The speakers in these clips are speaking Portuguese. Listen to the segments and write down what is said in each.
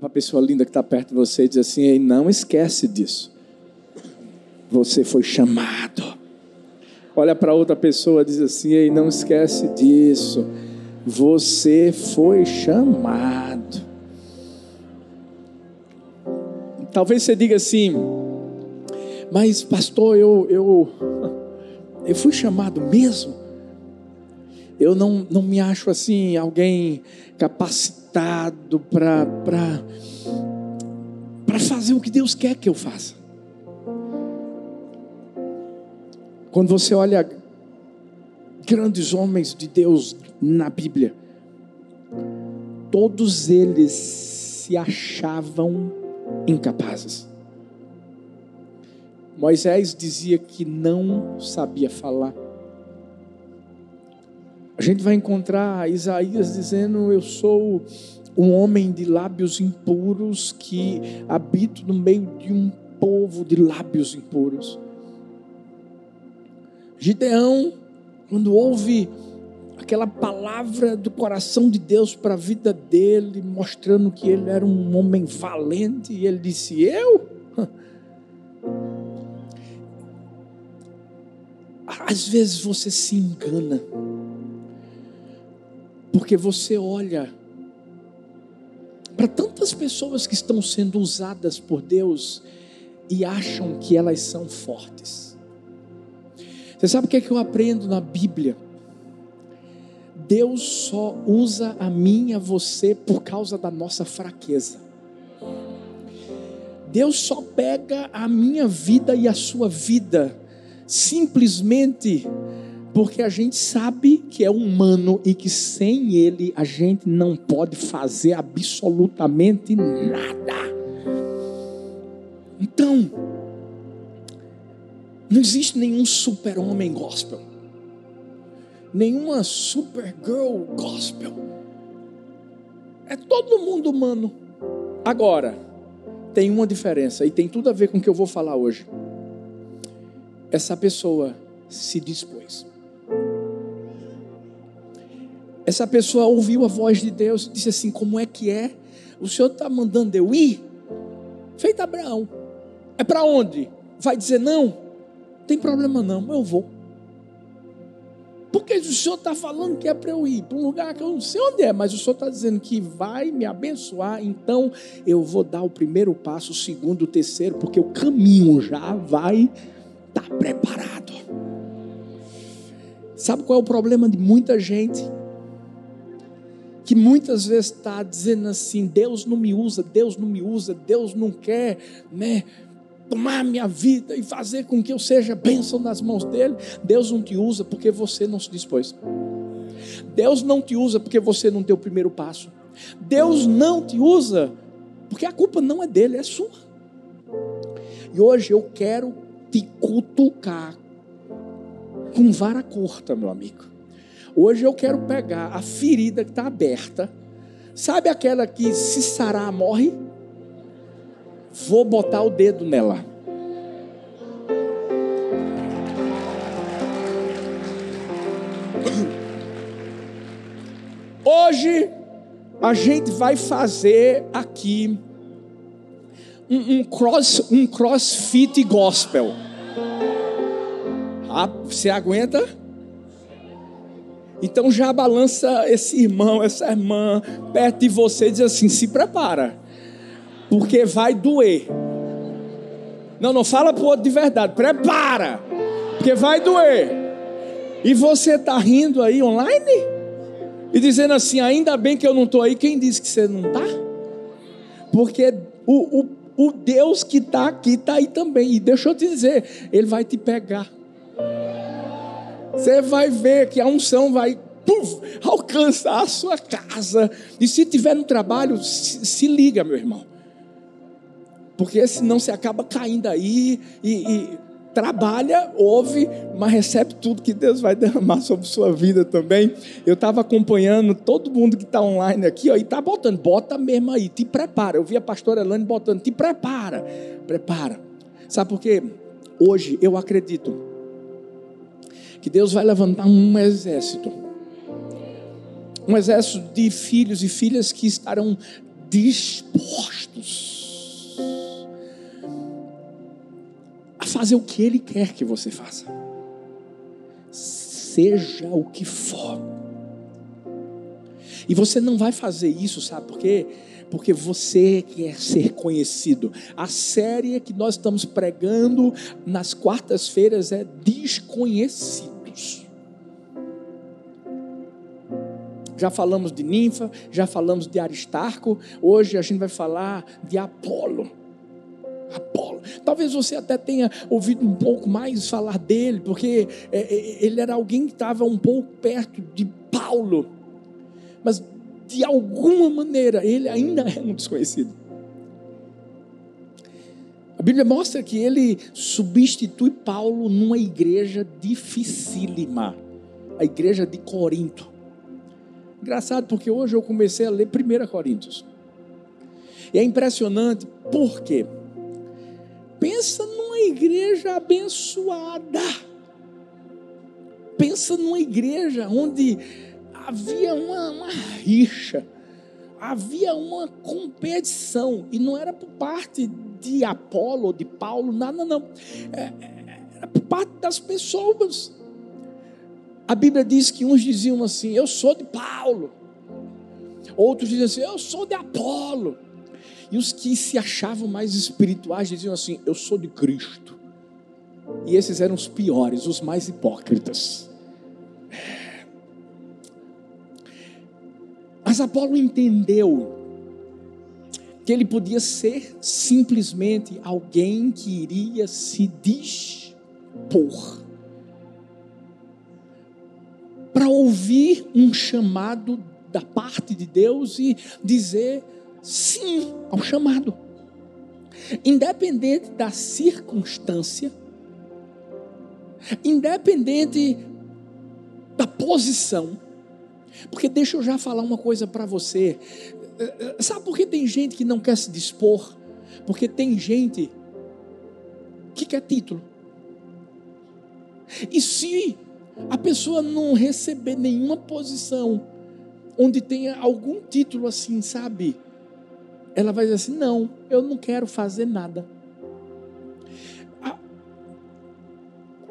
para a pessoa linda que está perto de você e diz assim: Ei, não esquece disso. Você foi chamado. Olha para outra pessoa e diz assim: Ei, não esquece disso. Você foi chamado. Talvez você diga assim, mas pastor, eu, eu, eu fui chamado mesmo. Eu não, não me acho assim alguém capacitado para para fazer o que Deus quer que eu faça. Quando você olha grandes homens de Deus na Bíblia, todos eles se achavam incapazes. Moisés dizia que não sabia falar. A gente vai encontrar Isaías dizendo: Eu sou um homem de lábios impuros que habito no meio de um povo de lábios impuros. Gideão, quando ouve aquela palavra do coração de Deus para a vida dele, mostrando que ele era um homem valente, e ele disse: Eu? Às vezes você se engana, porque você olha para tantas pessoas que estão sendo usadas por Deus e acham que elas são fortes. Você sabe o que é que eu aprendo na Bíblia? Deus só usa a mim e a você por causa da nossa fraqueza. Deus só pega a minha vida e a sua vida simplesmente porque a gente sabe que é humano e que sem ele a gente não pode fazer absolutamente nada. Então, não existe nenhum super-homem gospel, nenhuma super-girl gospel. É todo mundo humano. Agora, tem uma diferença e tem tudo a ver com o que eu vou falar hoje essa pessoa se dispôs. Essa pessoa ouviu a voz de Deus e disse assim: Como é que é? O Senhor está mandando eu ir? Feito Abraão. É para onde? Vai dizer não? Não tem problema não, eu vou. Porque o Senhor está falando que é para eu ir para um lugar que eu não sei onde é, mas o Senhor está dizendo que vai me abençoar, então eu vou dar o primeiro passo, o segundo, o terceiro, porque o caminho já vai está preparado. Sabe qual é o problema de muita gente? Que muitas vezes está dizendo assim: Deus não me usa, Deus não me usa, Deus não quer, né? Tomar minha vida e fazer com que eu seja bênção nas mãos dele. Deus não te usa porque você não se dispôs. Deus não te usa porque você não deu o primeiro passo. Deus não te usa porque a culpa não é dele, é sua. E hoje eu quero te cutucar com vara curta, meu amigo. Hoje eu quero pegar a ferida que está aberta. Sabe aquela que se sarar morre? Vou botar o dedo nela. Hoje a gente vai fazer aqui um, um, cross, um crossfit gospel. Ah, você aguenta? Então já balança esse irmão, essa irmã perto de você e diz assim: se prepara, porque vai doer. Não, não fala para o outro de verdade, prepara, porque vai doer. E você está rindo aí online? E dizendo assim: ainda bem que eu não estou aí, quem disse que você não está? Porque o, o o Deus que está aqui está aí também. E deixa eu te dizer, Ele vai te pegar. Você vai ver que a unção vai puff, alcançar a sua casa. E se tiver no trabalho, se, se liga, meu irmão. Porque senão você acaba caindo aí e, e trabalha, ouve, mas recebe tudo que Deus vai derramar sobre sua vida também. Eu estava acompanhando todo mundo que está online aqui, ó, e está botando, bota mesmo aí, te prepara. Eu vi a pastora Elane botando, te prepara, prepara. Sabe por quê? Hoje eu acredito que Deus vai levantar um exército. Um exército de filhos e filhas que estarão dispostos a fazer o que Ele quer que você faça, seja o que for. E você não vai fazer isso, sabe por quê? Porque você quer ser conhecido. A série que nós estamos pregando nas quartas-feiras é Desconhecidos. Já falamos de Ninfa, já falamos de Aristarco, hoje a gente vai falar de Apolo. Apolo. Talvez você até tenha ouvido um pouco mais falar dele, porque é, é, ele era alguém que estava um pouco perto de Paulo mas de alguma maneira ele ainda é um desconhecido. A Bíblia mostra que ele substitui Paulo numa igreja dificílima, a igreja de Corinto. Engraçado, porque hoje eu comecei a ler 1 Coríntios. E é impressionante, por quê? Pensa numa igreja abençoada. Pensa numa igreja onde havia uma, uma rixa, havia uma competição, e não era por parte de Apolo, de Paulo, nada, não. É, era por parte das pessoas. A Bíblia diz que uns diziam assim: Eu sou de Paulo. Outros diziam assim: Eu sou de Apolo. E os que se achavam mais espirituais diziam assim: Eu sou de Cristo. E esses eram os piores, os mais hipócritas. Mas Apolo entendeu que ele podia ser simplesmente alguém que iria se dispor para ouvir um chamado da parte de Deus e dizer sim ao chamado, independente da circunstância, independente da posição porque deixa eu já falar uma coisa para você. Sabe por que tem gente que não quer se dispor? Porque tem gente que quer título. E se a pessoa não receber nenhuma posição onde tenha algum título assim, sabe? Ela vai dizer assim: não, eu não quero fazer nada.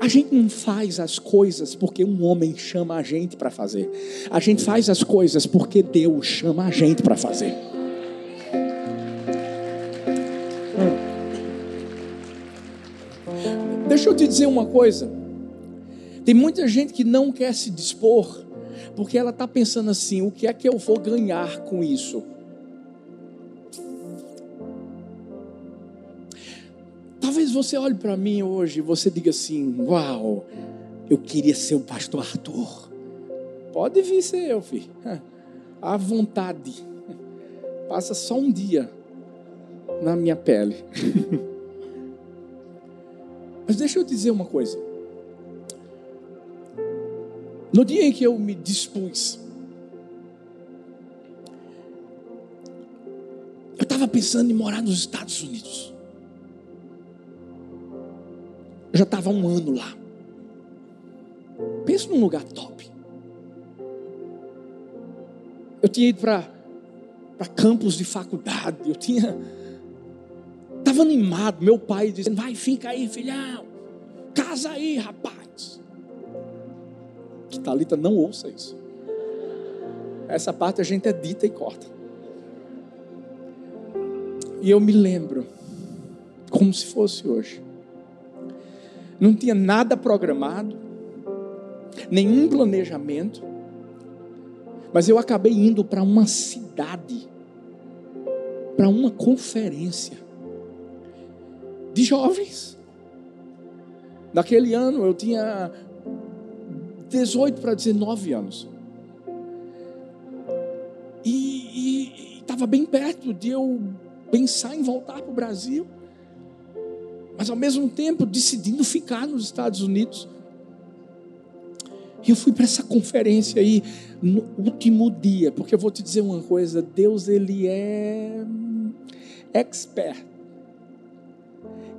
A gente não faz as coisas porque um homem chama a gente para fazer. A gente faz as coisas porque Deus chama a gente para fazer. Deixa eu te dizer uma coisa. Tem muita gente que não quer se dispor porque ela está pensando assim: o que é que eu vou ganhar com isso? Talvez você olhe para mim hoje e você diga assim: Uau, eu queria ser o pastor Arthur. Pode vir ser eu, filho. À vontade. Passa só um dia na minha pele. Mas deixa eu dizer uma coisa. No dia em que eu me dispus, eu estava pensando em morar nos Estados Unidos. Eu já estava um ano lá. Pensa num lugar top. Eu tinha ido para campos de faculdade. Eu tinha. Estava animado. Meu pai dizendo: Vai, fica aí, filhão. Casa aí, rapaz. Que Talita não ouça isso. Essa parte a gente é dita e corta. E eu me lembro, como se fosse hoje não tinha nada programado, nenhum planejamento, mas eu acabei indo para uma cidade, para uma conferência de jovens. Naquele ano eu tinha 18 para 19 anos. E estava bem perto de eu pensar em voltar para o Brasil mas ao mesmo tempo decidindo ficar nos Estados Unidos. E eu fui para essa conferência aí no último dia, porque eu vou te dizer uma coisa: Deus, Ele é expert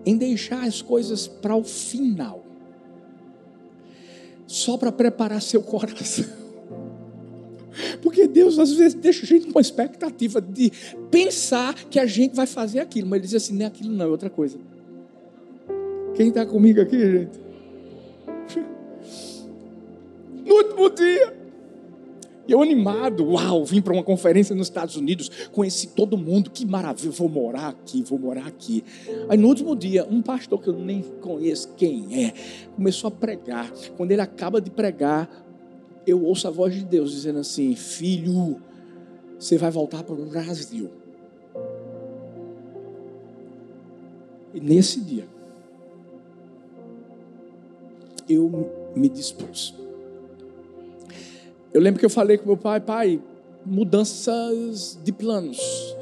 em deixar as coisas para o final, só para preparar seu coração. Porque Deus às vezes deixa a gente com uma expectativa de pensar que a gente vai fazer aquilo, mas Ele diz assim: não é aquilo, não, é outra coisa. Quem está comigo aqui, gente? No último dia, eu animado, uau, vim para uma conferência nos Estados Unidos, conheci todo mundo, que maravilha, vou morar aqui, vou morar aqui. Aí no último dia, um pastor que eu nem conheço quem é, começou a pregar. Quando ele acaba de pregar, eu ouço a voz de Deus dizendo assim: Filho, você vai voltar para o Brasil. E nesse dia, eu me dispus. Eu lembro que eu falei com meu pai, pai, mudanças de planos.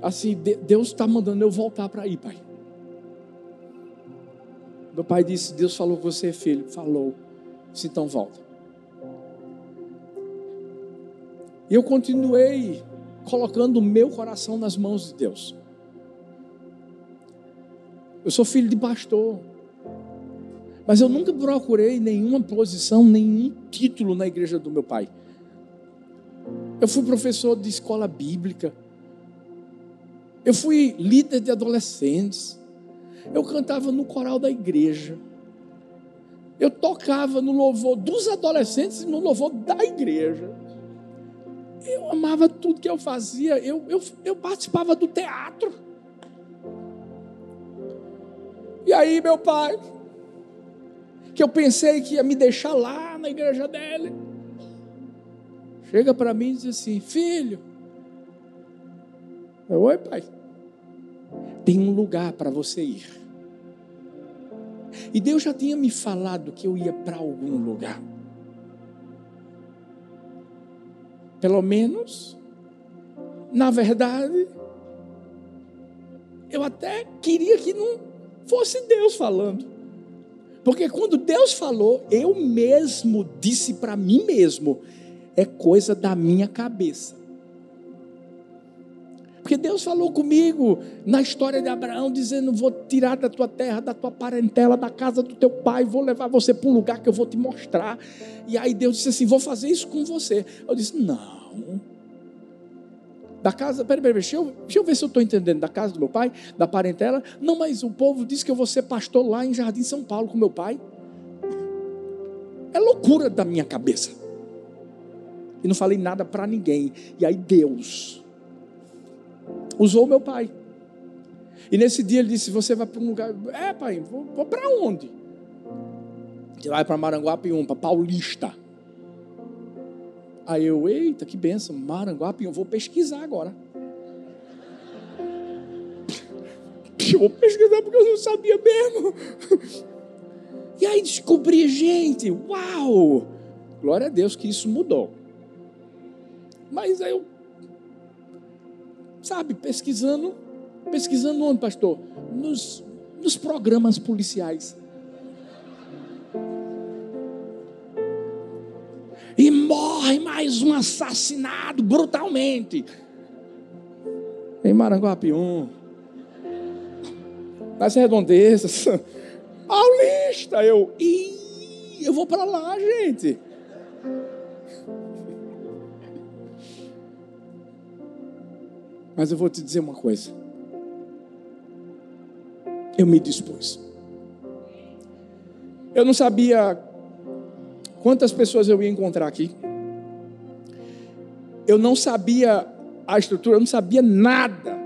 Assim, Deus está mandando eu voltar para aí, pai. Meu pai disse: Deus falou com você, filho. Falou. Disse, então volta. E eu continuei colocando o meu coração nas mãos de Deus. Eu sou filho de pastor. Mas eu nunca procurei nenhuma posição, nenhum título na igreja do meu pai. Eu fui professor de escola bíblica. Eu fui líder de adolescentes. Eu cantava no coral da igreja. Eu tocava no louvor dos adolescentes e no louvor da igreja. Eu amava tudo que eu fazia. Eu, eu, eu participava do teatro. E aí, meu pai, que eu pensei que ia me deixar lá na igreja dele. Chega para mim e diz assim: Filho, oi, pai. Tem um lugar para você ir. E Deus já tinha me falado que eu ia para algum lugar. Pelo menos, na verdade, eu até queria que não fosse Deus falando. Porque quando Deus falou, eu mesmo disse para mim mesmo, é coisa da minha cabeça. Porque Deus falou comigo na história de Abraão, dizendo: Vou tirar da tua terra, da tua parentela, da casa do teu pai, vou levar você para um lugar que eu vou te mostrar. E aí Deus disse assim: Vou fazer isso com você. Eu disse: Não. Da casa, peraí, peraí, deixa eu, deixa eu ver se eu estou entendendo. Da casa do meu pai, da parentela. Não, mas o povo disse que eu vou ser pastor lá em Jardim São Paulo com meu pai. É loucura da minha cabeça. E não falei nada para ninguém. E aí Deus usou meu pai. E nesse dia ele disse: Você vai para um lugar. É, pai, vou, vou para onde? Você vai para Maranguapium, para Paulista. Aí eu, eita, que benção, Maranguape, eu vou pesquisar agora. Eu vou pesquisar porque eu não sabia mesmo. E aí descobri, gente, uau! Glória a Deus que isso mudou. Mas aí eu, sabe, pesquisando, pesquisando onde, pastor? Nos, nos programas policiais. E morre mais um assassinado brutalmente. Em Maranguapium. Nas redondezas. Paulista, eu. Ih, eu vou para lá, gente. Mas eu vou te dizer uma coisa. Eu me dispus. Eu não sabia Quantas pessoas eu ia encontrar aqui? Eu não sabia a estrutura, eu não sabia nada.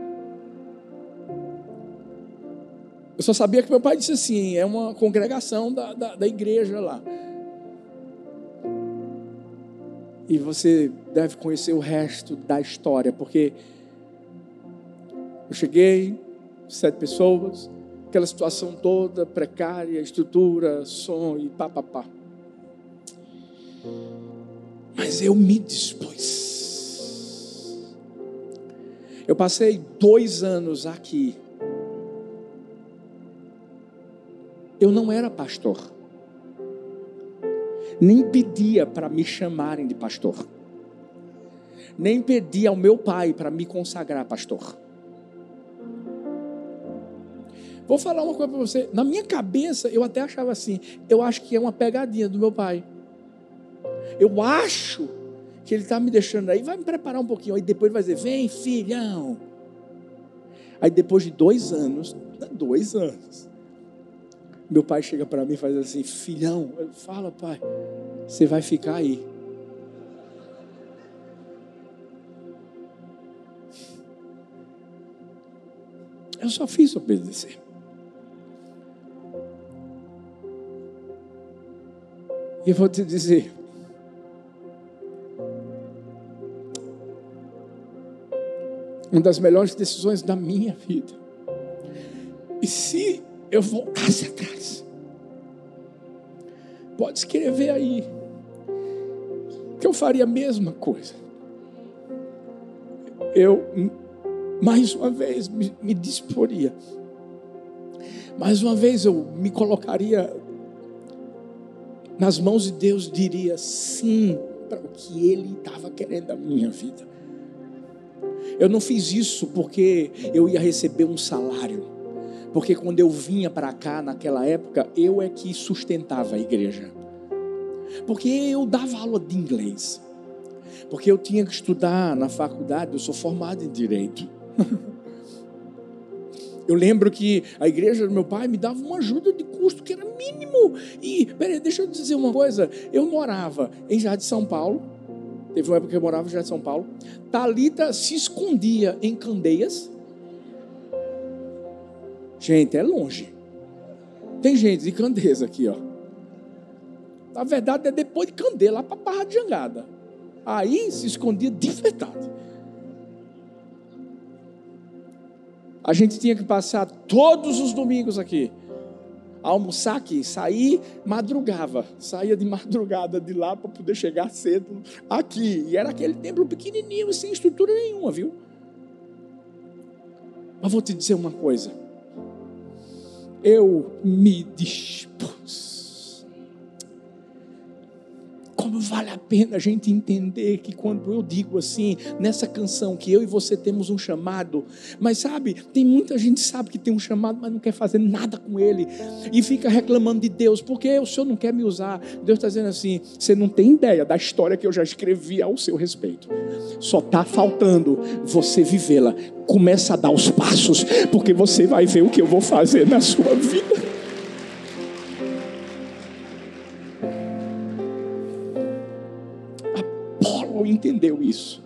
Eu só sabia que meu pai disse assim: é uma congregação da, da, da igreja lá. E você deve conhecer o resto da história, porque eu cheguei, sete pessoas, aquela situação toda precária, estrutura, som e papapá. Pá, pá. Mas eu me dispus. Eu passei dois anos aqui. Eu não era pastor. Nem pedia para me chamarem de pastor. Nem pedia ao meu pai para me consagrar pastor. Vou falar uma coisa para você. Na minha cabeça, eu até achava assim. Eu acho que é uma pegadinha do meu pai. Eu acho que ele está me deixando aí, vai me preparar um pouquinho. Aí depois vai dizer: vem, filhão. Aí depois de dois anos, dois anos, meu pai chega para mim e faz assim: filhão, fala, pai, você vai ficar aí. Eu só fiz obedecer. E eu vou te dizer, uma das melhores decisões da minha vida. E se eu voltasse atrás, pode escrever aí que eu faria a mesma coisa. Eu, mais uma vez, me, me disporia. Mais uma vez eu me colocaria nas mãos de Deus, diria sim para o que Ele estava querendo da minha vida. Eu não fiz isso porque eu ia receber um salário. Porque quando eu vinha para cá naquela época, eu é que sustentava a igreja. Porque eu dava aula de inglês. Porque eu tinha que estudar na faculdade, eu sou formado em direito. Eu lembro que a igreja do meu pai me dava uma ajuda de custo que era mínimo. E, peraí, deixa eu dizer uma coisa. Eu morava em Jardim São Paulo, Teve uma época que eu morava já em São Paulo. Talita se escondia em Candeias. Gente, é longe. Tem gente de Candeias aqui, ó. Na verdade, é depois de Candeia, lá para Barra de Jangada. Aí se escondia de verdade. A gente tinha que passar todos os domingos aqui almoçar aqui, sair, madrugava, saía de madrugada de lá para poder chegar cedo aqui. E era aquele templo pequenininho, sem estrutura nenhuma, viu? Mas vou te dizer uma coisa. Eu me dispus como vale a pena a gente entender que quando eu digo assim, nessa canção, que eu e você temos um chamado, mas sabe, tem muita gente que sabe que tem um chamado, mas não quer fazer nada com ele, e fica reclamando de Deus, porque o Senhor não quer me usar. Deus está dizendo assim: você não tem ideia da história que eu já escrevi ao seu respeito, só está faltando você vivê-la. Começa a dar os passos, porque você vai ver o que eu vou fazer na sua vida. Entendeu isso.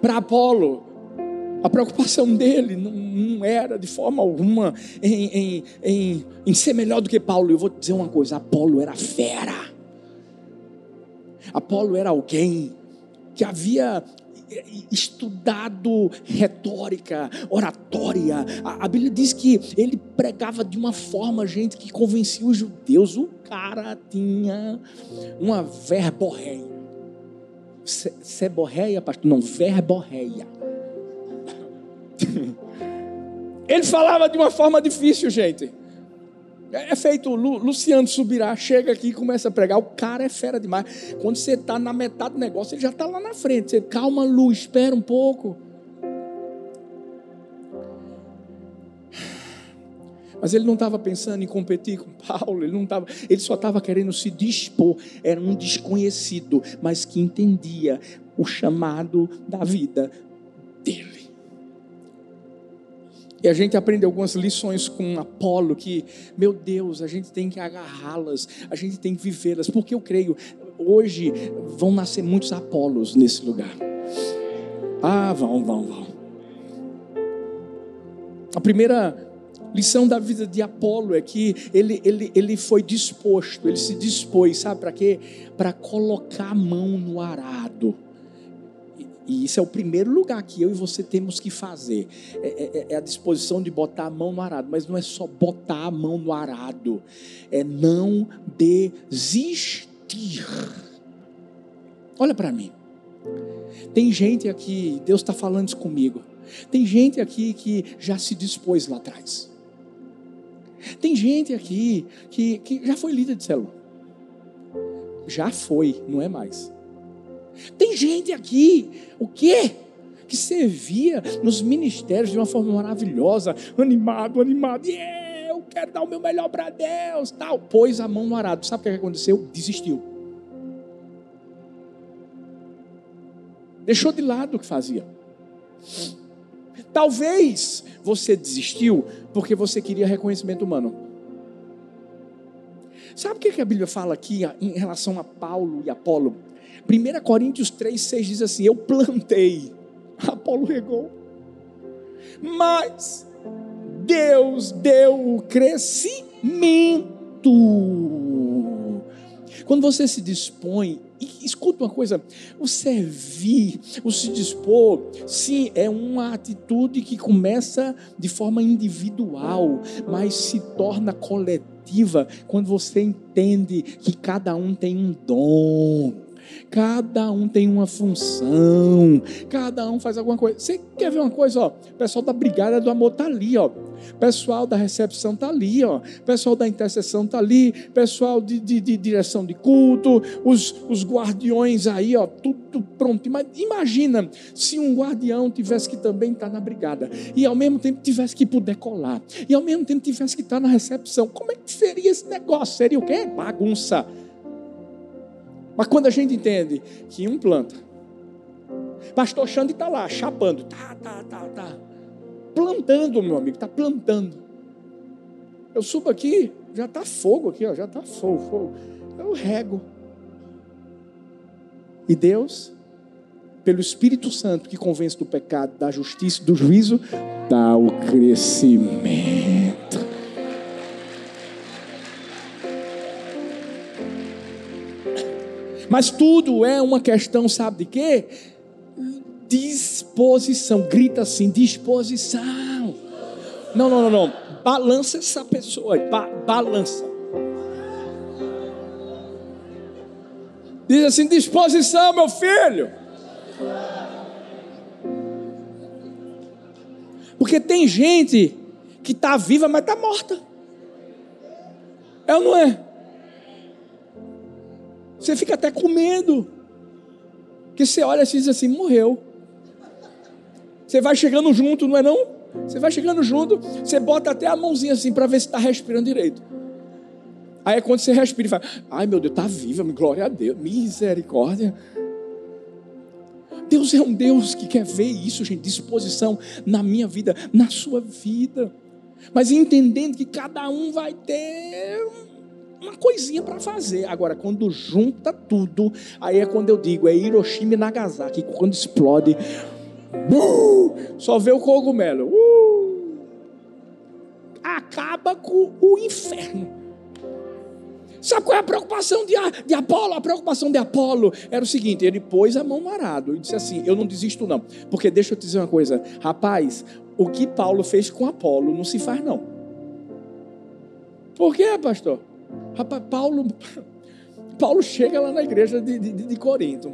Para Apolo, a preocupação dele não, não, era de forma alguma em, em, em, em ser melhor do que Paulo. Eu vou dizer uma coisa: Apolo era fera. Apolo era alguém que havia estudado retórica, oratória. A, a, Bíblia diz que ele pregava de uma forma, gente, que convencia os judeus. O cara tinha uma verborreia. Seborreia, pastor? Não, verborreia. ele falava de uma forma difícil, gente. É, é feito, Luciano Subirá chega aqui e começa a pregar. O cara é fera demais. Quando você está na metade do negócio, ele já está lá na frente. Você, calma, Lu, espera um pouco. Mas ele não estava pensando em competir com Paulo, ele, não tava, ele só estava querendo se dispor. Era um desconhecido, mas que entendia o chamado da vida dele. E a gente aprende algumas lições com Apolo que, meu Deus, a gente tem que agarrá-las, a gente tem que vivê-las, porque eu creio, hoje vão nascer muitos Apolos nesse lugar. Ah, vão, vão, vão. A primeira lição da vida de Apolo é que ele, ele, ele foi disposto, ele se dispôs, sabe para quê? Para colocar a mão no arado. E isso é o primeiro lugar que eu e você temos que fazer. É, é, é, a disposição de botar a mão no arado. Mas não é só botar a mão no arado. É não desistir. Olha para mim. Tem gente aqui, Deus está falando isso comigo. Tem gente aqui que já se dispôs lá atrás. Tem gente aqui que, que já foi líder de célula. Já foi, não é mais. Tem gente aqui, o quê? Que servia nos ministérios de uma forma maravilhosa, animado, animado, yeah, eu quero dar o meu melhor para Deus, tal. Pôs a mão no arado. Sabe o que aconteceu? Desistiu. Deixou de lado o que fazia. Talvez você desistiu porque você queria reconhecimento humano. Sabe o que a Bíblia fala aqui em relação a Paulo e Apolo? 1 Coríntios 3, 6 diz assim: Eu plantei, Apolo regou, mas Deus deu o crescimento. Quando você se dispõe, e escuta uma coisa, o servir, o se dispor, sim, é uma atitude que começa de forma individual, mas se torna coletiva quando você entende que cada um tem um dom. Cada um tem uma função, cada um faz alguma coisa. Você quer ver uma coisa, ó? O pessoal da brigada do amor tá ali, ó. O pessoal da recepção tá ali, ó. O pessoal da intercessão tá ali, pessoal de, de, de direção de culto, os, os guardiões aí, ó, tudo pronto. Mas imagina se um guardião tivesse que também estar tá na brigada e ao mesmo tempo tivesse que poder colar e ao mesmo tempo tivesse que estar tá na recepção. Como é que seria esse negócio? Seria o quê? Bagunça. Mas quando a gente entende que um planta, pastor Xande está lá, chapando, tá, tá, tá, tá. Plantando, meu amigo, está plantando. Eu subo aqui, já está fogo aqui, ó, já está fogo, fogo. Eu rego. E Deus, pelo Espírito Santo que convence do pecado, da justiça, do juízo, dá o crescimento. Mas tudo é uma questão, sabe de quê? Disposição. Grita assim: disposição. Não, não, não, não. Balança essa pessoa. Ba balança. Diz assim: disposição, meu filho. Porque tem gente que está viva, mas está morta. É ou não é? Você fica até com medo. Porque você olha e diz assim: morreu. Você vai chegando junto, não é não? Você vai chegando junto, você bota até a mãozinha assim para ver se está respirando direito. Aí é quando você respira e fala: Ai meu Deus, está viva, glória a Deus, misericórdia. Deus é um Deus que quer ver isso, gente, disposição na minha vida, na sua vida. Mas entendendo que cada um vai ter uma coisinha para fazer. Agora, quando junta tudo, aí é quando eu digo, é Hiroshima e Nagasaki, quando explode, uh, só vê o cogumelo. Uh, acaba com o inferno. Sabe qual é a preocupação de, de Apolo? A preocupação de Apolo era o seguinte: ele pôs a mão no arado e disse assim: Eu não desisto, não. Porque deixa eu te dizer uma coisa, rapaz, o que Paulo fez com Apolo não se faz, não. Por quê, pastor? Rapaz, Paulo, Paulo chega lá na igreja de, de, de Corinto,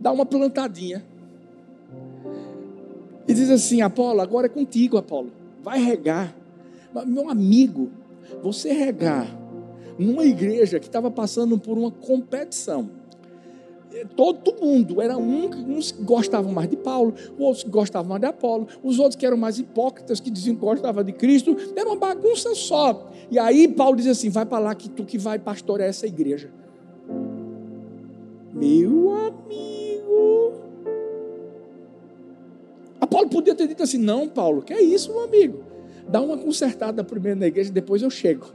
dá uma plantadinha e diz assim: Apolo, agora é contigo, Apolo, vai regar. Meu amigo, você regar numa igreja que estava passando por uma competição todo mundo, era um, uns que gostavam mais de Paulo, outros que gostavam mais de Apolo, os outros que eram mais hipócritas, que diziam que gostavam de Cristo, era uma bagunça só. E aí Paulo diz assim: vai para lá que tu que vai pastorear essa igreja. Meu amigo. Apolo podia ter dito assim: não, Paulo, que é isso, meu amigo? Dá uma consertada primeiro na igreja, depois eu chego.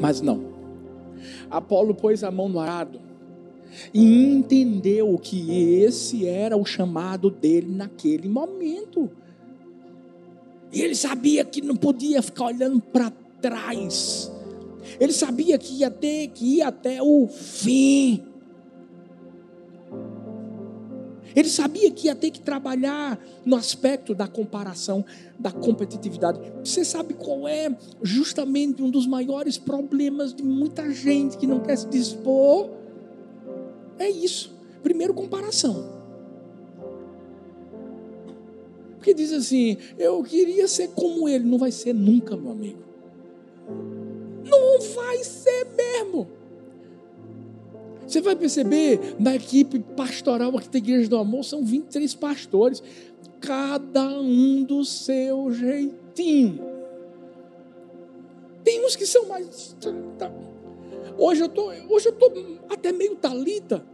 Mas não. Apolo pôs a mão no arado e entendeu que esse era o chamado dele naquele momento. E ele sabia que não podia ficar olhando para trás. Ele sabia que ia ter que ir até o fim. Ele sabia que ia ter que trabalhar no aspecto da comparação, da competitividade. Você sabe qual é justamente um dos maiores problemas de muita gente que não quer se dispor? É isso. Primeiro, comparação. Porque diz assim: eu queria ser como ele. Não vai ser nunca, meu amigo. Não vai ser mesmo. Você vai perceber, na equipe pastoral aqui da Igreja do Amor, são 23 pastores, cada um do seu jeitinho. Tem uns que são mais. Hoje eu tô, hoje eu tô até meio talita.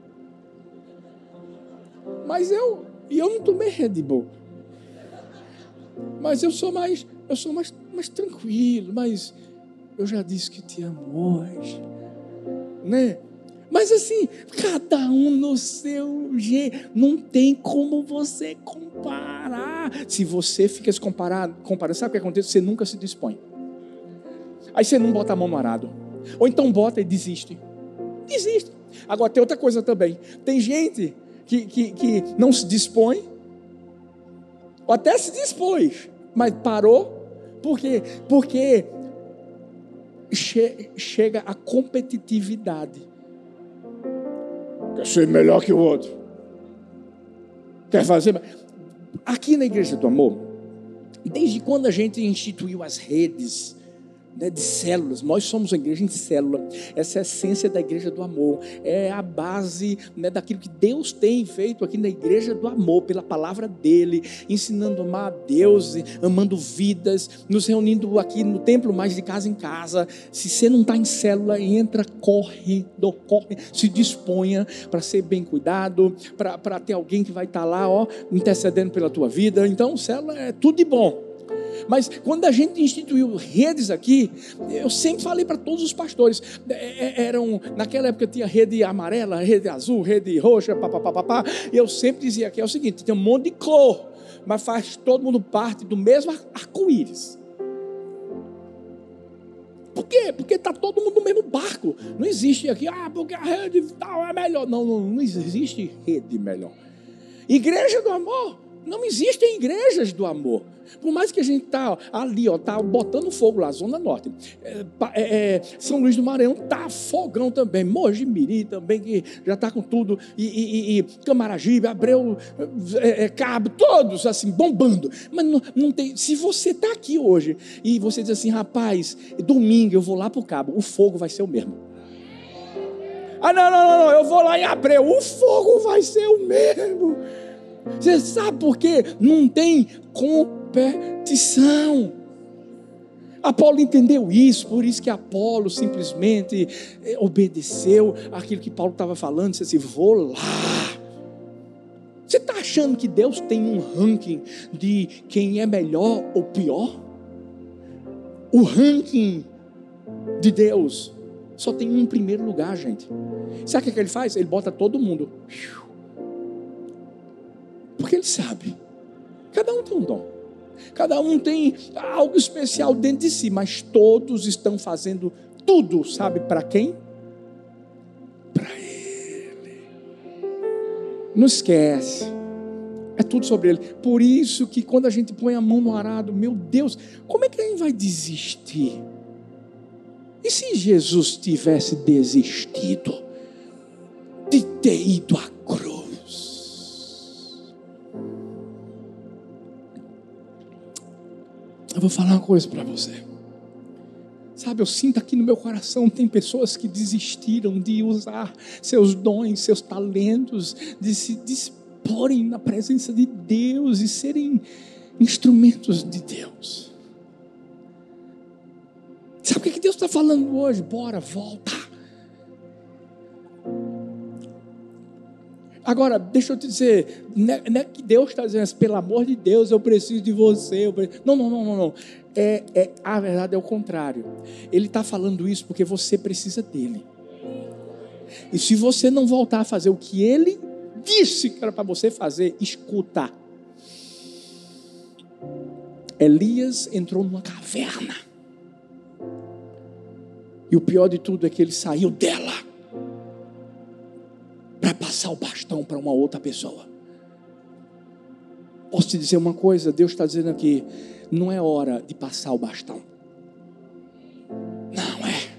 Mas eu, e eu não tomei Red Bull. Mas eu sou mais, eu sou mais, mais tranquilo, mas eu já disse que te amo hoje, né? Mas assim, cada um no seu jeito, não tem como você comparar. Se você fica se comparando, comparando, sabe o que acontece? Você nunca se dispõe. Aí você não bota a mão no arado. Ou então bota e desiste. Desiste. Agora tem outra coisa também. Tem gente que, que, que não se dispõe, ou até se dispôs, mas parou. Por quê? Porque che, chega a competitividade. Quer ser melhor que o outro. Quer fazer. Aqui na Igreja do Amor, desde quando a gente instituiu as redes né, de células. Nós somos uma igreja em célula. Essa é a essência da igreja do amor. É a base né, daquilo que Deus tem feito aqui na igreja do amor, pela palavra dele, ensinando a amar a Deus, amando vidas, nos reunindo aqui no templo, mais de casa em casa. Se você não está em célula, entra, corre, do, corre, se disponha para ser bem cuidado, para ter alguém que vai estar tá lá, ó, intercedendo pela tua vida. Então, célula é tudo de bom. Mas quando a gente instituiu redes aqui, eu sempre falei para todos os pastores, é, é, eram naquela época tinha rede amarela, rede azul, rede roxa, papapá, eu sempre dizia que é o seguinte, tem um monte de cor, mas faz todo mundo parte do mesmo arco-íris. Por quê? Porque está todo mundo no mesmo barco. Não existe aqui, ah, porque a rede tal é melhor. Não, não, não existe rede melhor. Igreja do amor não existem igrejas do amor. Por mais que a gente tá ali, ó, tá botando fogo lá, Zona Norte. É, é, São Luís do Maranhão tá fogão também. Mogi Miri também, que já está com tudo. E, e, e Camaragibe, Abreu, é, é, Cabo, todos assim, bombando. Mas não, não tem. Se você está aqui hoje e você diz assim, rapaz, domingo eu vou lá para o Cabo, o fogo vai ser o mesmo. Ah, não, não, não, não, eu vou lá em Abreu, o fogo vai ser o mesmo. Você sabe por quê? Não tem competição. Apolo entendeu isso, por isso que Apolo simplesmente eh, obedeceu aquilo que Paulo estava falando, disse assim: vou lá. Você está achando que Deus tem um ranking de quem é melhor ou pior? O ranking de Deus só tem um primeiro lugar, gente. Sabe o que ele faz? Ele bota todo mundo. Porque ele sabe. Cada um tem um dom. Cada um tem algo especial dentro de si, mas todos estão fazendo tudo, sabe para quem? Para Ele. Não esquece. É tudo sobre Ele. Por isso que quando a gente põe a mão no arado, meu Deus, como é que a gente vai desistir? E se Jesus tivesse desistido de ter ido à cruz? Eu vou falar uma coisa para você. Sabe, eu sinto aqui no meu coração, tem pessoas que desistiram de usar seus dons, seus talentos, de se disporem na presença de Deus e serem instrumentos de Deus. Sabe o que Deus está falando hoje? Bora, volta. Agora, deixa eu te dizer, não é, não é que Deus está dizendo assim, pelo amor de Deus, eu preciso de você. Preciso... Não, não, não, não, não. É, é, a verdade é o contrário. Ele está falando isso porque você precisa dele. E se você não voltar a fazer o que ele disse que era para você fazer, escuta. Elias entrou numa caverna. E o pior de tudo é que ele saiu dela passar o bastão para uma outra pessoa. Posso te dizer uma coisa? Deus está dizendo aqui: não é hora de passar o bastão. Não é.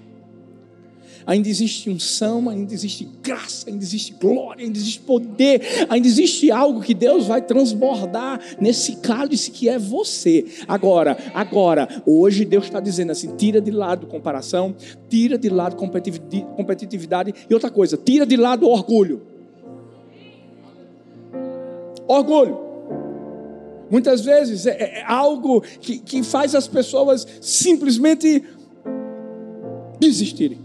Ainda existe unção, ainda existe graça, ainda existe glória, ainda existe poder, ainda existe algo que Deus vai transbordar nesse cálice que é você. Agora, agora, hoje Deus está dizendo assim: tira de lado comparação, tira de lado competitividade e outra coisa, tira de lado orgulho. Orgulho. Muitas vezes é, é algo que, que faz as pessoas simplesmente desistirem.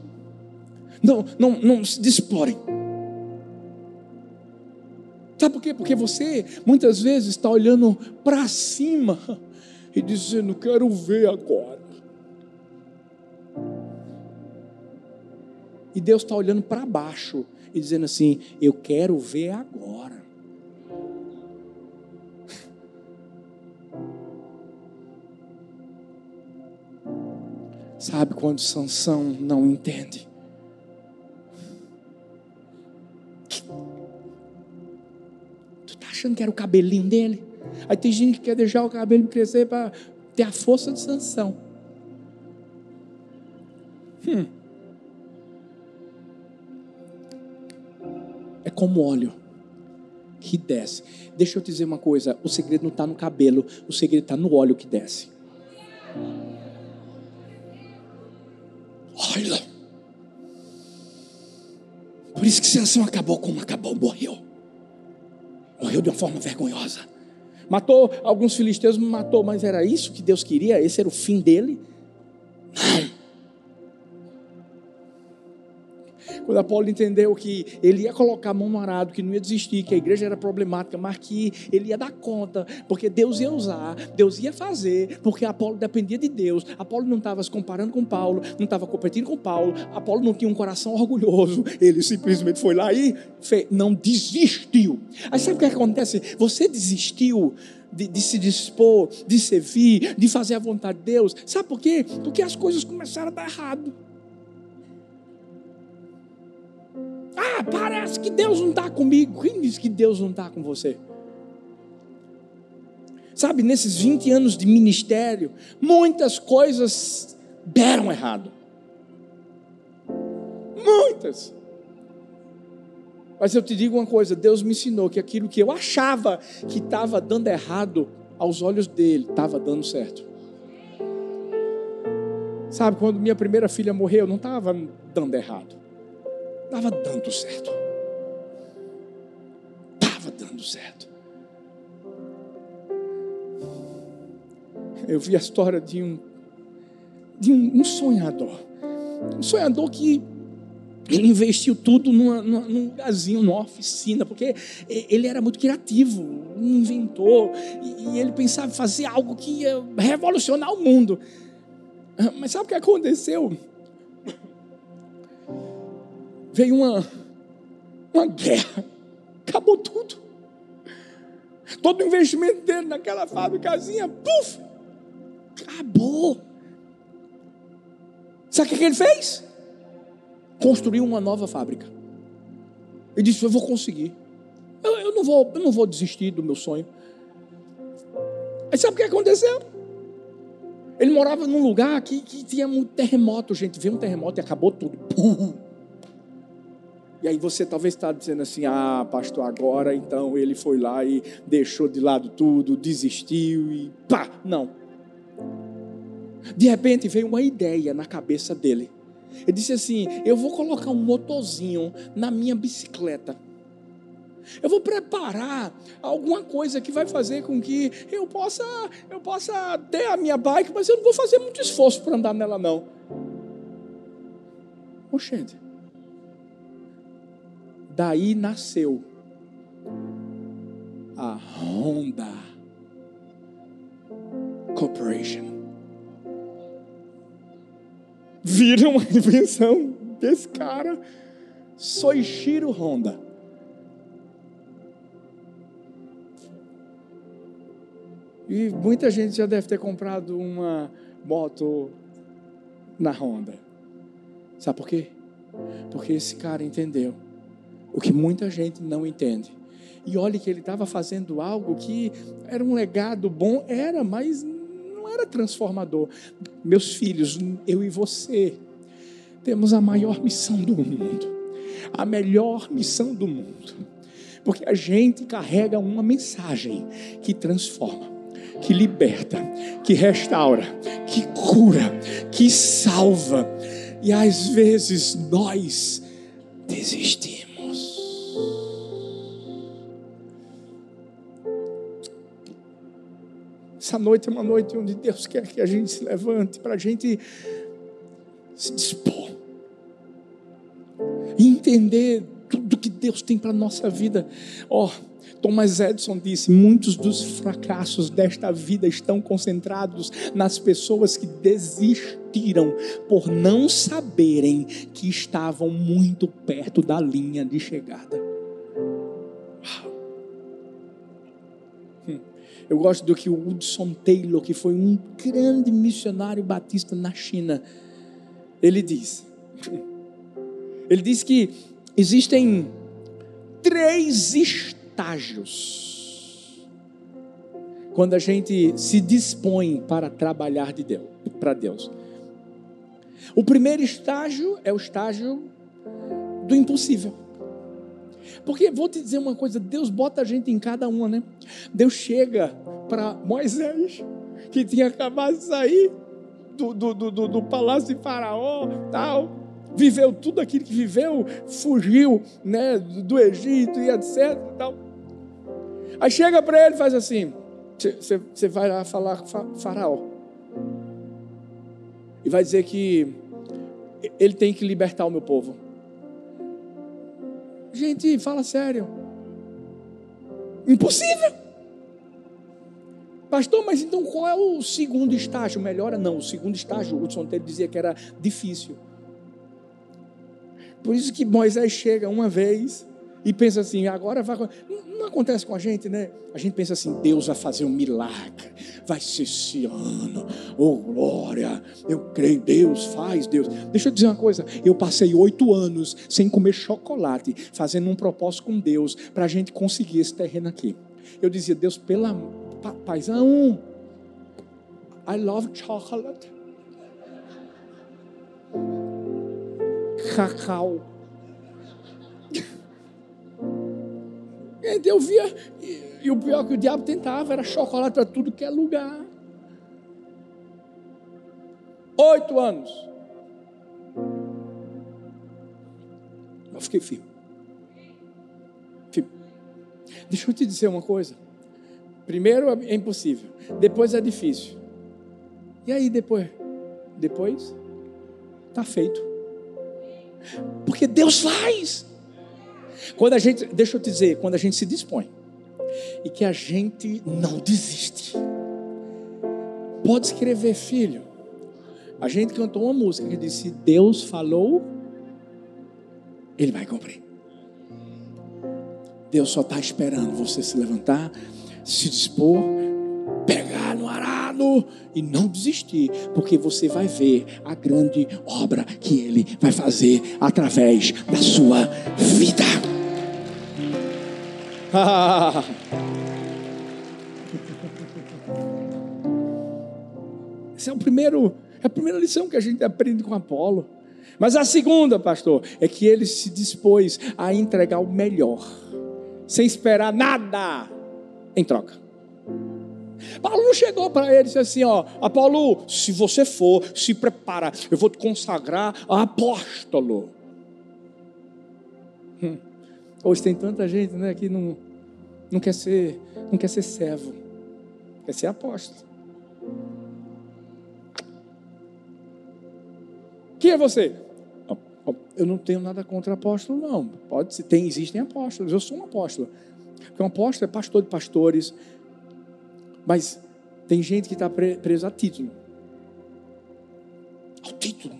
Não, não, não se disporem. Sabe por quê? Porque você muitas vezes está olhando para cima e dizendo: Quero ver agora. E Deus está olhando para baixo e dizendo assim: Eu quero ver agora. Sabe quando Sansão não entende? Tu tá achando que era o cabelinho dele? Aí tem gente que quer deixar o cabelo crescer para ter a força de Sansão. Hum. É como óleo que desce. Deixa eu te dizer uma coisa: o segredo não está no cabelo, o segredo está no óleo que desce. Olha. Por isso que Sansão acabou como acabou, morreu. Morreu de uma forma vergonhosa. Matou alguns filisteus, matou, mas era isso que Deus queria? Esse era o fim dele? Não. Quando Apolo entendeu que ele ia colocar a mão no arado, que não ia desistir, que a igreja era problemática, mas que ele ia dar conta, porque Deus ia usar, Deus ia fazer, porque Apolo dependia de Deus. Apolo não estava se comparando com Paulo, não estava competindo com Paulo. Apolo não tinha um coração orgulhoso. Ele simplesmente foi lá e fez, não desistiu. Aí sabe o que acontece? Você desistiu. De, de, se dispor, de servir, de fazer a vontade de Deus. Sabe por quê? Porque as coisas começaram a dar errado. Ah, parece que Deus não está comigo. Quem diz que Deus não está com você? Sabe, nesses 20 anos de ministério, muitas coisas deram errado. Muitas. Mas eu te digo uma coisa: Deus me ensinou que aquilo que eu achava que estava dando errado, aos olhos dele, estava dando certo. Sabe, quando minha primeira filha morreu, não estava dando errado. Estava dando certo. Estava dando certo. Eu vi a história de um, de um, um sonhador. Um sonhador que ele investiu tudo numa, numa, num lugarzinho, numa oficina, porque ele era muito criativo, um inventor, e, e ele pensava em fazer algo que ia revolucionar o mundo. Mas sabe o que aconteceu? Veio uma, uma guerra, acabou tudo. Todo o investimento dele naquela fábricazinha, puf, acabou. Sabe o que ele fez? Construiu uma nova fábrica. E disse: Eu vou conseguir. Eu, eu, não, vou, eu não vou desistir do meu sonho. Aí sabe o que aconteceu? Ele morava num lugar que, que tinha muito terremoto, gente. Veio um terremoto e acabou tudo. Pum. E aí você talvez está dizendo assim: ah, pastor, agora então ele foi lá e deixou de lado tudo, desistiu e pá, não. De repente veio uma ideia na cabeça dele. Ele disse assim: eu vou colocar um motorzinho na minha bicicleta. Eu vou preparar alguma coisa que vai fazer com que eu possa, eu possa ter a minha bike, mas eu não vou fazer muito esforço para andar nela não. Oxente. Daí nasceu a Honda Corporation. Viram uma invenção desse cara, Soichiro Honda. E muita gente já deve ter comprado uma moto na Honda. Sabe por quê? Porque esse cara entendeu o que muita gente não entende. E olhe que ele estava fazendo algo que era um legado bom, era, mas não era transformador. Meus filhos, eu e você, temos a maior missão do mundo, a melhor missão do mundo, porque a gente carrega uma mensagem que transforma, que liberta, que restaura, que cura, que salva, e às vezes nós desistimos. Essa noite é uma noite onde Deus quer que a gente se levante para a gente se dispor e entender tudo que Deus tem para a nossa vida. Ó, oh, Thomas Edison disse: muitos dos fracassos desta vida estão concentrados nas pessoas que desistiram por não saberem que estavam muito perto da linha de chegada. Eu gosto do que o Hudson Taylor, que foi um grande missionário batista na China, ele diz. Ele diz que existem três estágios quando a gente se dispõe para trabalhar de Deus, para Deus. O primeiro estágio é o estágio do impossível. Porque vou te dizer uma coisa, Deus bota a gente em cada uma, né? Deus chega para Moisés, que tinha acabado de sair do, do, do, do palácio de Faraó, tal viveu tudo aquilo que viveu, fugiu né, do Egito e etc. Tal. Aí chega para ele e faz assim: você vai lá falar com Faraó. E vai dizer que ele tem que libertar o meu povo. Gente, fala sério. Impossível. Pastor, mas então qual é o segundo estágio? Melhora? Não, o segundo estágio, o Hudson Taylor dizia que era difícil. Por isso que Moisés chega uma vez e pensa assim, agora vai. Não, não, acontece com a gente, né? A gente pensa assim, Deus vai fazer um milagre, vai ser esse ano, oh glória, eu creio, Deus faz, Deus. Deixa eu dizer uma coisa, eu passei oito anos sem comer chocolate, fazendo um propósito com Deus, para a gente conseguir esse terreno aqui. Eu dizia, Deus, pela paisão, I love chocolate cacau. Eu via, e, e o pior que o diabo tentava era chocolate para tudo que é lugar. Oito anos. Eu fiquei firme. firme. Deixa eu te dizer uma coisa. Primeiro é impossível, depois é difícil. E aí depois? Depois está feito. Porque Deus faz. Quando a gente, deixa eu te dizer, quando a gente se dispõe e que a gente não desiste. Pode escrever, filho. A gente cantou uma música que disse: Deus falou, Ele vai cumprir. Deus só está esperando você se levantar, se dispor, pegar no arado e não desistir, porque você vai ver a grande obra que Ele vai fazer através da sua vida. Essa é o primeiro, é a primeira lição que a gente aprende com Apolo. Mas a segunda, pastor, é que ele se dispôs a entregar o melhor, sem esperar nada em troca. Paulo chegou para ele e disse assim: ó, Apolo, se você for, se prepara, eu vou te consagrar a apóstolo. Hum. Hoje tem tanta gente né, que não, não, quer ser, não quer ser servo, quer ser apóstolo. Quem é você? Eu não tenho nada contra apóstolo, não. Pode ser, tem, existem apóstolos. Eu sou um apóstolo. Porque um apóstolo é pastor de pastores, mas tem gente que está preso a título. Ao título.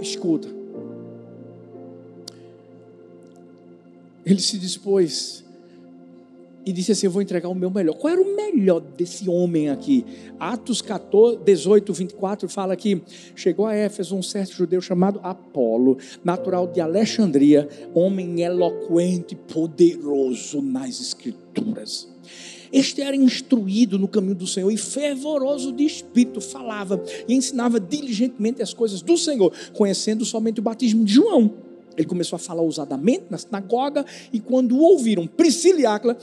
Escuta. Ele se dispôs e disse assim: Eu vou entregar o meu melhor. Qual era o melhor desse homem aqui? Atos 14, 18, 24 fala que chegou a Éfeso um certo judeu chamado Apolo, natural de Alexandria, homem eloquente, poderoso nas Escrituras. Este era instruído no caminho do Senhor e fervoroso de espírito, falava e ensinava diligentemente as coisas do Senhor, conhecendo somente o batismo de João. Ele começou a falar ousadamente na sinagoga e quando ouviram Priscila e Áquila,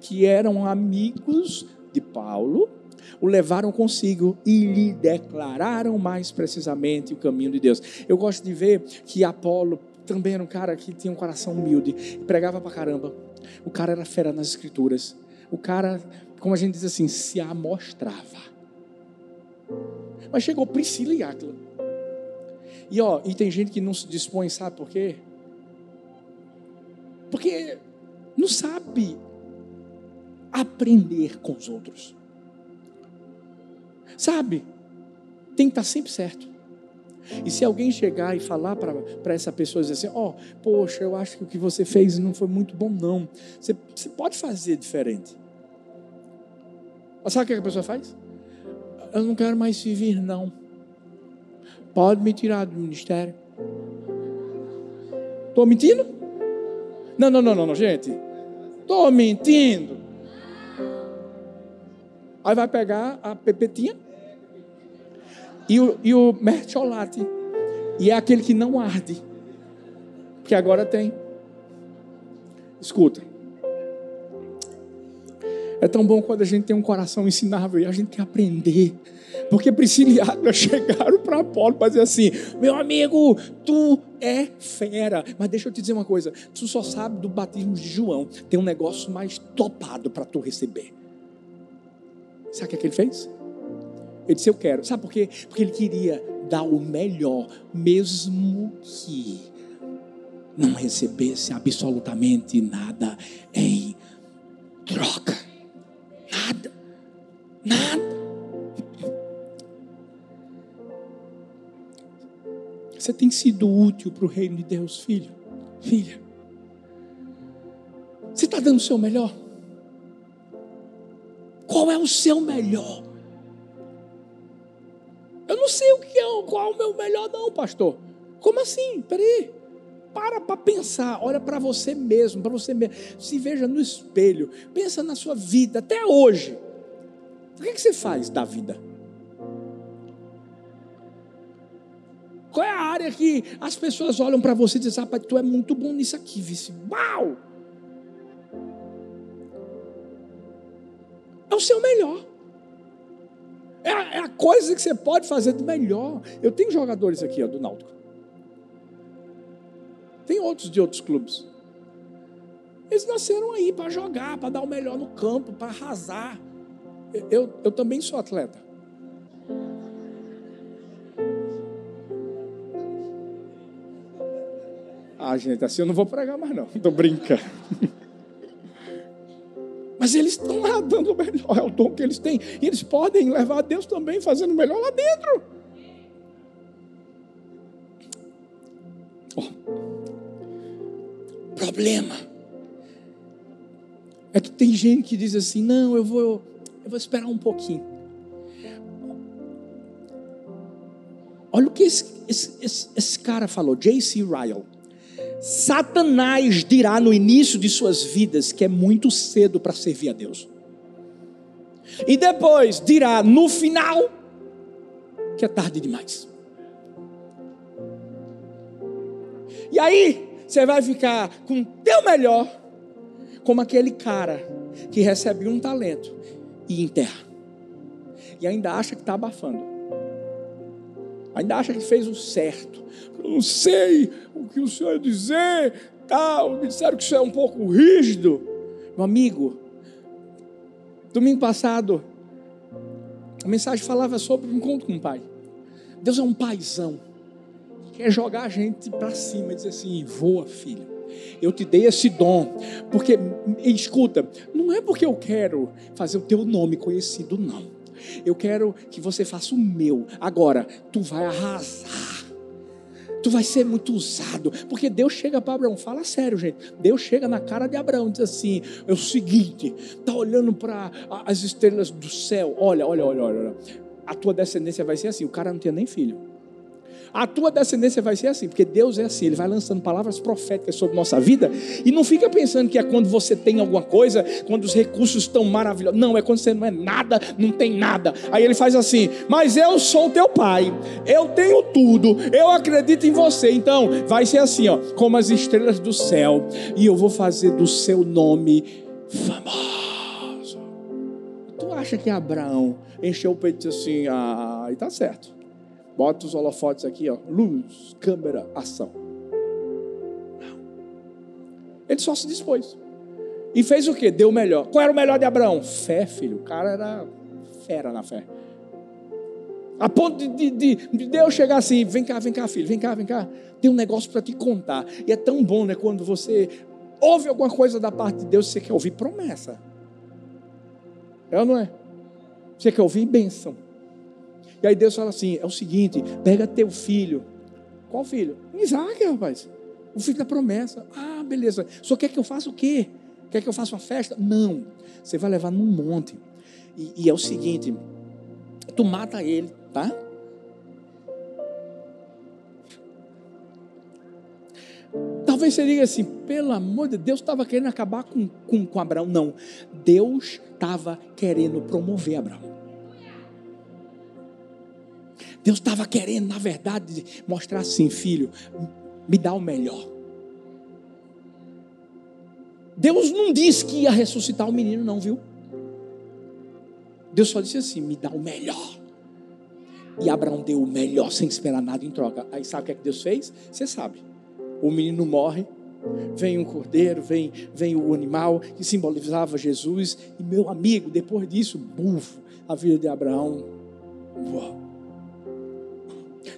que eram amigos de Paulo, o levaram consigo e lhe declararam mais precisamente o caminho de Deus. Eu gosto de ver que Apolo também era um cara que tinha um coração humilde, pregava pra caramba. O cara era fera nas escrituras o cara, como a gente diz assim, se amostrava. Mas chegou Priscila e Áquila. E ó, e tem gente que não se dispõe, sabe por quê? Porque não sabe aprender com os outros. Sabe? Tem que estar sempre certo. E se alguém chegar e falar para essa pessoa dizer assim, ó, oh, poxa, eu acho que o que você fez não foi muito bom, não. Você, você pode fazer diferente. Mas sabe o que a pessoa faz? Eu não quero mais servir, não. Pode me tirar do ministério. Estou mentindo? Não, não, não, não, não gente. Estou mentindo. Aí vai pegar a pepetinha e o, e o mertiolate. E é aquele que não arde. Que agora tem. Escuta. É tão bom quando a gente tem um coração ensinável e a gente quer aprender. Porque Priscila e Águia chegaram para Apolo para dizer assim: meu amigo, tu é fera. Mas deixa eu te dizer uma coisa: tu só sabe do batismo de João. Tem um negócio mais topado para tu receber. Sabe o que, é que ele fez? Ele disse: Eu quero. Sabe por quê? Porque ele queria dar o melhor, mesmo que não recebesse absolutamente nada em troca. Nada. Você tem sido útil para o reino de Deus, filho, filha. Você está dando o seu melhor? Qual é o seu melhor? Eu não sei o que é, qual é o meu melhor, não, pastor. Como assim? Peraí. Para para pensar, olha para você mesmo, para você mesmo. Se veja no espelho, pensa na sua vida até hoje. O que, é que você faz da vida? Qual é a área que as pessoas olham para você e dizem, rapaz, tu é muito bom nisso aqui, vice. Uau! É o seu melhor. É a, é a, coisa que você pode fazer do melhor. Eu tenho jogadores aqui ó, do Náutico. Tem outros de outros clubes. Eles nasceram aí para jogar, para dar o melhor no campo, para arrasar. Eu, eu também sou atleta. Ah, gente, assim eu não vou pregar mais não. Estou brincando. Mas eles estão lá dando o melhor, é o dom que eles têm. E eles podem levar a Deus também fazendo o melhor lá dentro. Oh. Problema é que tem gente que diz assim: não, eu vou, vou esperar um pouquinho. Olha o que esse, esse, esse, cara falou, J.C. Ryle. Satanás dirá no início de suas vidas que é muito cedo para servir a Deus. E depois dirá no final que é tarde demais. E aí você vai ficar com o teu melhor, como aquele cara que recebe um talento e enterra. E ainda acha que está abafando. Ainda acha que fez o certo. Eu não sei o que o senhor dizer, tal. Me disseram que isso é um pouco rígido. Meu amigo, domingo passado, a mensagem falava sobre o encontro com o pai. Deus é um paizão. Quer jogar a gente para cima e dizer assim: voa, filho. Eu te dei esse dom. Porque, escuta, não é porque eu quero fazer o teu nome conhecido, não eu quero que você faça o meu. Agora, tu vai arrasar. Tu vai ser muito usado, porque Deus chega para Abraão, fala sério, gente. Deus chega na cara de Abraão e diz assim: é o seguinte, tá olhando para as estrelas do céu. Olha, olha, olha, olha. A tua descendência vai ser assim. O cara não tinha nem filho. A tua descendência vai ser assim, porque Deus é assim, Ele vai lançando palavras proféticas sobre nossa vida, e não fica pensando que é quando você tem alguma coisa, quando os recursos estão maravilhosos. Não, é quando você não é nada, não tem nada. Aí Ele faz assim: Mas eu sou teu pai, eu tenho tudo, eu acredito em você. Então, vai ser assim, ó, como as estrelas do céu, e eu vou fazer do seu nome famoso. Tu acha que Abraão encheu o peito e disse assim: Ah, e tá certo. Bota os holofotes aqui, ó. Luz, câmera, ação. Não. Ele só se dispôs. E fez o que? Deu o melhor. Qual era o melhor de Abraão? Fé, filho. O cara era fera na fé. A ponto de, de, de, Deus chegar assim: vem cá, vem cá, filho, vem cá, vem cá. Tem um negócio para te contar. E é tão bom, né? Quando você ouve alguma coisa da parte de Deus, você quer ouvir promessa. É ou não é? Você quer ouvir bênção. E aí Deus fala assim: é o seguinte, pega teu filho. Qual filho? Isaac, rapaz. O filho da promessa. Ah, beleza. Só quer que eu faça o quê? Quer que eu faça uma festa? Não. Você vai levar num monte. E, e é o seguinte: tu mata ele, tá? Talvez você diga assim, pelo amor de Deus, estava querendo acabar com, com, com Abraão. Não, Deus estava querendo promover Abraão. Deus estava querendo, na verdade, mostrar assim, filho, me dá o melhor. Deus não disse que ia ressuscitar o menino, não, viu? Deus só disse assim: me dá o melhor. E Abraão deu o melhor sem esperar nada em troca. Aí sabe o que, é que Deus fez? Você sabe. O menino morre, vem um cordeiro, vem, vem o animal que simbolizava Jesus. E meu amigo, depois disso, bufo, a vida de Abraão. Uou.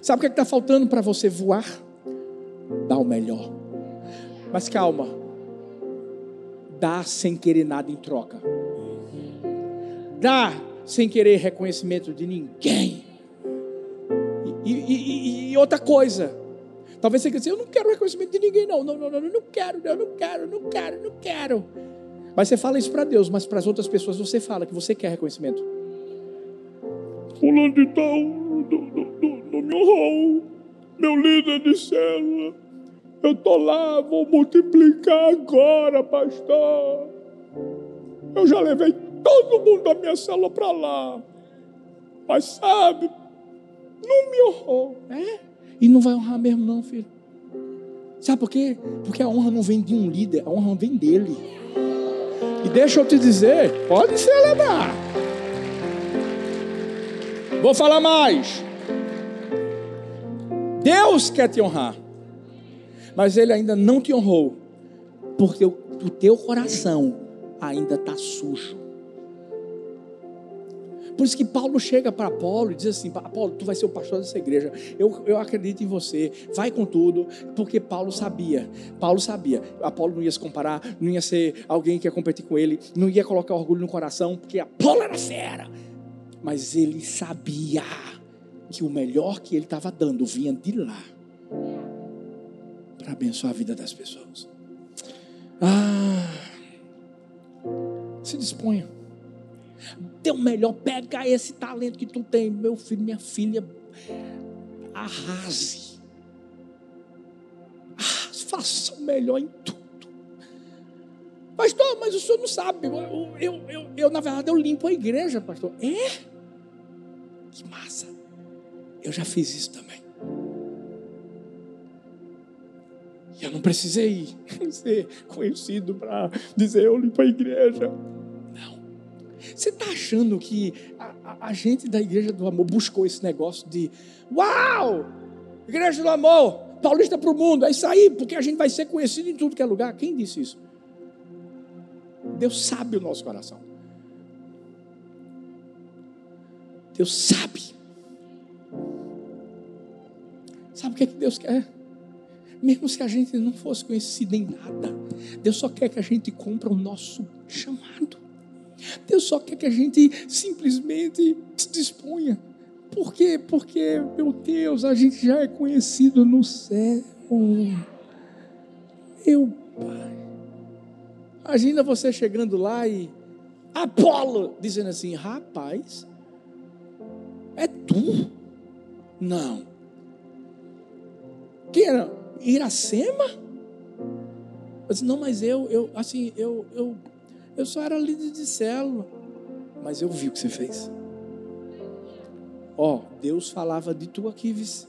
Sabe o que é está faltando para você voar? Dá o melhor. Mas calma. Dá sem querer nada em troca. Dá sem querer reconhecimento de ninguém. E, e, e, e outra coisa. Talvez você dizer, eu não quero reconhecimento de ninguém, não. Não, não, não, não quero, eu não quero, não quero, não quero. Mas você fala isso para Deus, mas para as outras pessoas você fala que você quer reconhecimento. Fulano de tal, me honrou, meu líder de célula. Eu estou lá, vou multiplicar agora, pastor. Eu já levei todo mundo da minha célula para lá. Mas sabe, não me honrou. É? E não vai honrar mesmo, não, filho. Sabe por quê? Porque a honra não vem de um líder, a honra vem dele. E deixa eu te dizer, pode celebrar. Vou falar mais. Deus quer te honrar, mas Ele ainda não te honrou, porque o, teu coração ainda está sujo. Por isso que Paulo chega para Apolo e diz assim: Apolo, tu vai ser o pastor dessa igreja. Eu, eu acredito em você. Vai com tudo. Porque Paulo sabia. Paulo sabia. Apolo não ia se comparar, não ia ser alguém que ia competir com ele, não ia colocar orgulho no coração, porque Apolo era fera mas ele sabia que o melhor que ele estava dando vinha de lá para abençoar a vida das pessoas. Ah, se disponha. O melhor, pega esse talento que tu tem, meu filho, minha filha, arrase. Ah, faça o melhor em tudo. Pastor, mas o senhor não sabe. Eu, eu, eu, eu, na verdade, eu limpo a igreja, pastor. É? Que massa. Eu já fiz isso também. E eu não precisei ser conhecido para dizer eu limpo a igreja. Não. Você está achando que a, a, gente da Igreja do Amor buscou esse negócio de Uau! Igreja do Amor, paulista para o mundo, é isso aí, porque a gente vai ser conhecido em tudo que é lugar. Quem disse isso? Deus sabe o nosso coração. Deus sabe. Sabe o que, é que Deus quer? Mesmo se a gente não fosse conhecido em nada, Deus só quer que a gente cumpra o nosso chamado. Deus só quer que a gente simplesmente se disponha. Por quê? Porque, meu Deus, a gente já é conhecido no céu. Meu Pai. Imagina você chegando lá e Apolo dizendo assim: rapaz, é tu? Não. Quem era? Iracema? Eu disse, não, mas eu, eu assim, eu, eu, eu só era líder de célula. Mas eu vi o que você fez. Ó, oh, Deus falava de tu aqui, vice.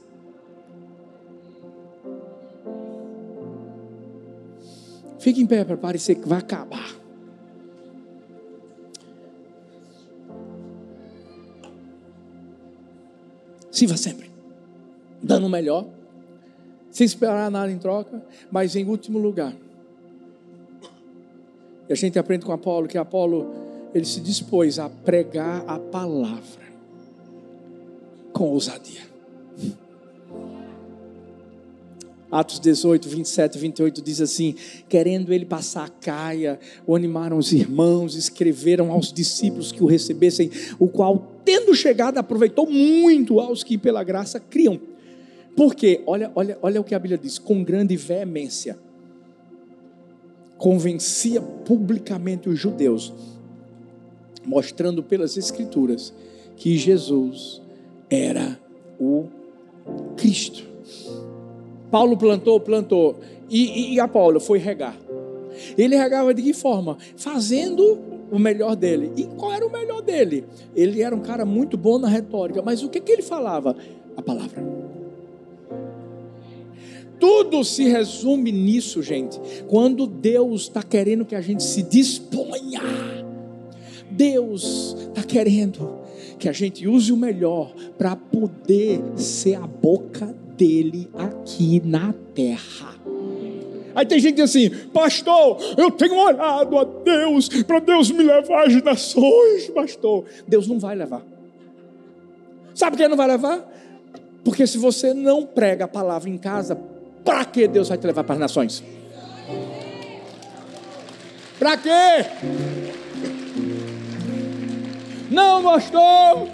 Fique em pé para parecer que vai acabar. Sirva sempre, dando o melhor, sem esperar nada em troca, mas em último lugar. E a gente aprende com Apolo que Apolo ele se dispôs a pregar a palavra com ousadia. Atos 18, 27 e 28 diz assim: Querendo ele passar a caia, o animaram os irmãos, escreveram aos discípulos que o recebessem, o qual, tendo chegado, aproveitou muito aos que pela graça criam. Porque, olha, olha, olha o que a Bíblia diz: com grande veemência, convencia publicamente os judeus, mostrando pelas Escrituras que Jesus era o Cristo. Paulo plantou, plantou. E, e, Apolo foi regar. Ele regava de que forma? Fazendo o melhor dele. E qual era o melhor dele? Ele era um cara muito bom na retórica, mas o que, que ele falava? A palavra. Tudo se resume nisso, gente. Quando Deus está querendo que a gente se disponha, Deus está querendo que a gente use o melhor para poder ser a boca dele aqui na terra. Aí tem gente assim, pastor, eu tenho orado a Deus para Deus me levar às nações, pastor. Deus não vai levar. Sabe por que não vai levar? Porque se você não prega a palavra em casa, para que Deus vai te levar para as nações? Para quê? Não, pastor.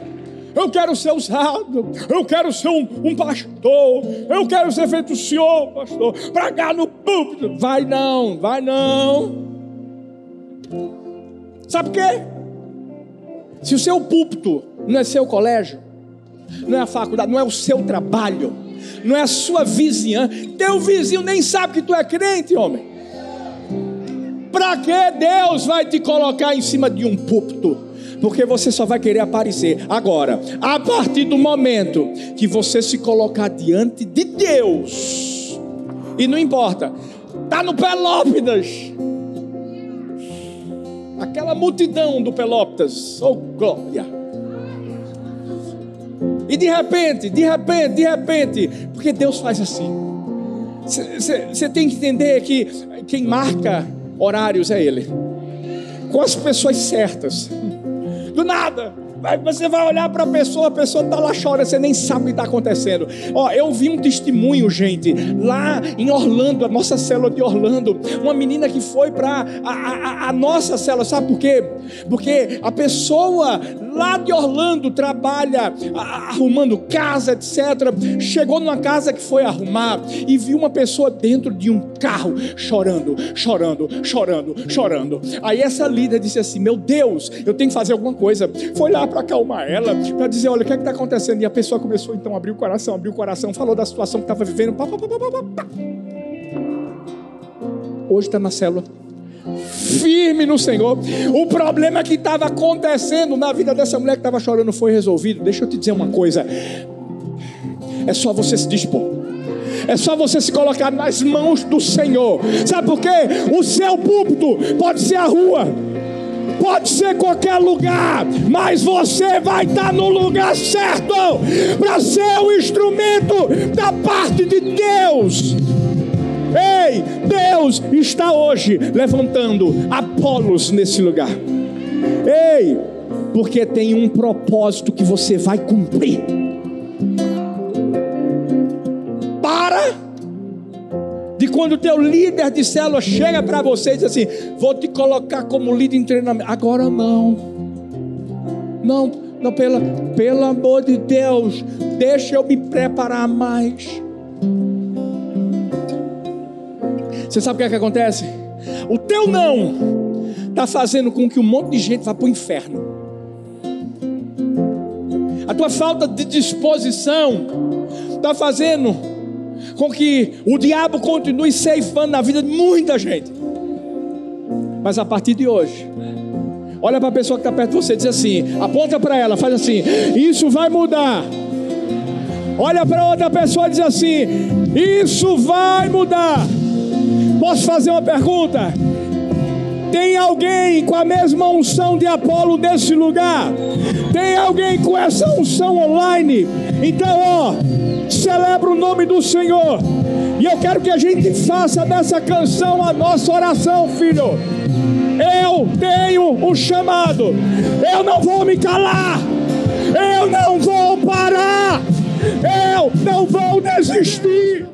Eu quero ser usado, eu quero ser um, um pastor, eu quero ser feito o senhor, pastor, pregar no púlpito. Vai não, vai não. Sabe por quê? Se o seu púlpito não é seu colégio, não é a faculdade, não é o seu trabalho, não é a sua vizinha, teu vizinho nem sabe que tu é crente, homem. Para que Deus vai te colocar em cima de um púlpito? porque você só vai querer aparecer. Agora, a partir do momento que você se colocar diante de Deus, e não importa, está no Pelópidas, aquela multidão do Pelópidas, oh glória. E de repente, de repente, de repente, porque Deus faz assim. Você tem que entender que quem marca horários é Ele, com as pessoas certas do nada. Você vai olhar para a pessoa, a pessoa está lá chorando, você nem sabe o que está acontecendo. Ó, eu vi um testemunho, gente, lá em Orlando, a nossa célula de Orlando, uma menina que foi para a, a, a, nossa célula, sabe por quê? Porque a pessoa lá de Orlando trabalha arrumando casa, etc. Chegou numa casa que foi arrumar e viu uma pessoa dentro de um carro chorando, chorando, chorando, chorando. Aí essa líder disse assim: Meu Deus, eu tenho que fazer alguma coisa. Foi lá para acalmar ela, para dizer: olha, o que é está acontecendo? E a pessoa começou então a abrir o coração, abriu o coração, falou da situação que estava vivendo. Pá, pá, pá, Hoje está na célula. Firme no Senhor. O problema que estava acontecendo na vida dessa mulher que estava chorando foi resolvido. Deixa eu te dizer uma coisa. É só você se dispor. É só você se colocar nas mãos do Senhor. Sabe por quê? O seu púlpito pode ser a rua pode ser qualquer lugar, mas você vai estar no lugar certo para ser o instrumento da parte de Deus. Ei, Deus está hoje levantando Apolos nesse lugar. Ei, porque tem um propósito que você vai cumprir. De quando o teu líder de célula chega para você e diz assim: Vou te colocar como líder em treinamento. Agora não. Não, não, pela, pelo amor de Deus, deixa eu me preparar mais. Você sabe o que é que acontece? O teu não está fazendo com que um monte de gente vá para o inferno. A tua falta de disposição está fazendo com que o diabo continue ceifando na vida de muita gente. Mas a partir de hoje, olha para a pessoa que está perto de você e diz assim: aponta para ela, faz assim, isso vai mudar. Olha para outra pessoa e diz assim: isso vai mudar. Posso fazer uma pergunta? Tem alguém com a mesma unção de Apolo nesse lugar? Tem alguém com essa unção online? Então, ó, celebra o nome do Senhor. E eu quero que a gente faça dessa canção a nossa oração, filho. Eu tenho um chamado. Eu não vou me calar. Eu não vou parar. Eu não vou desistir.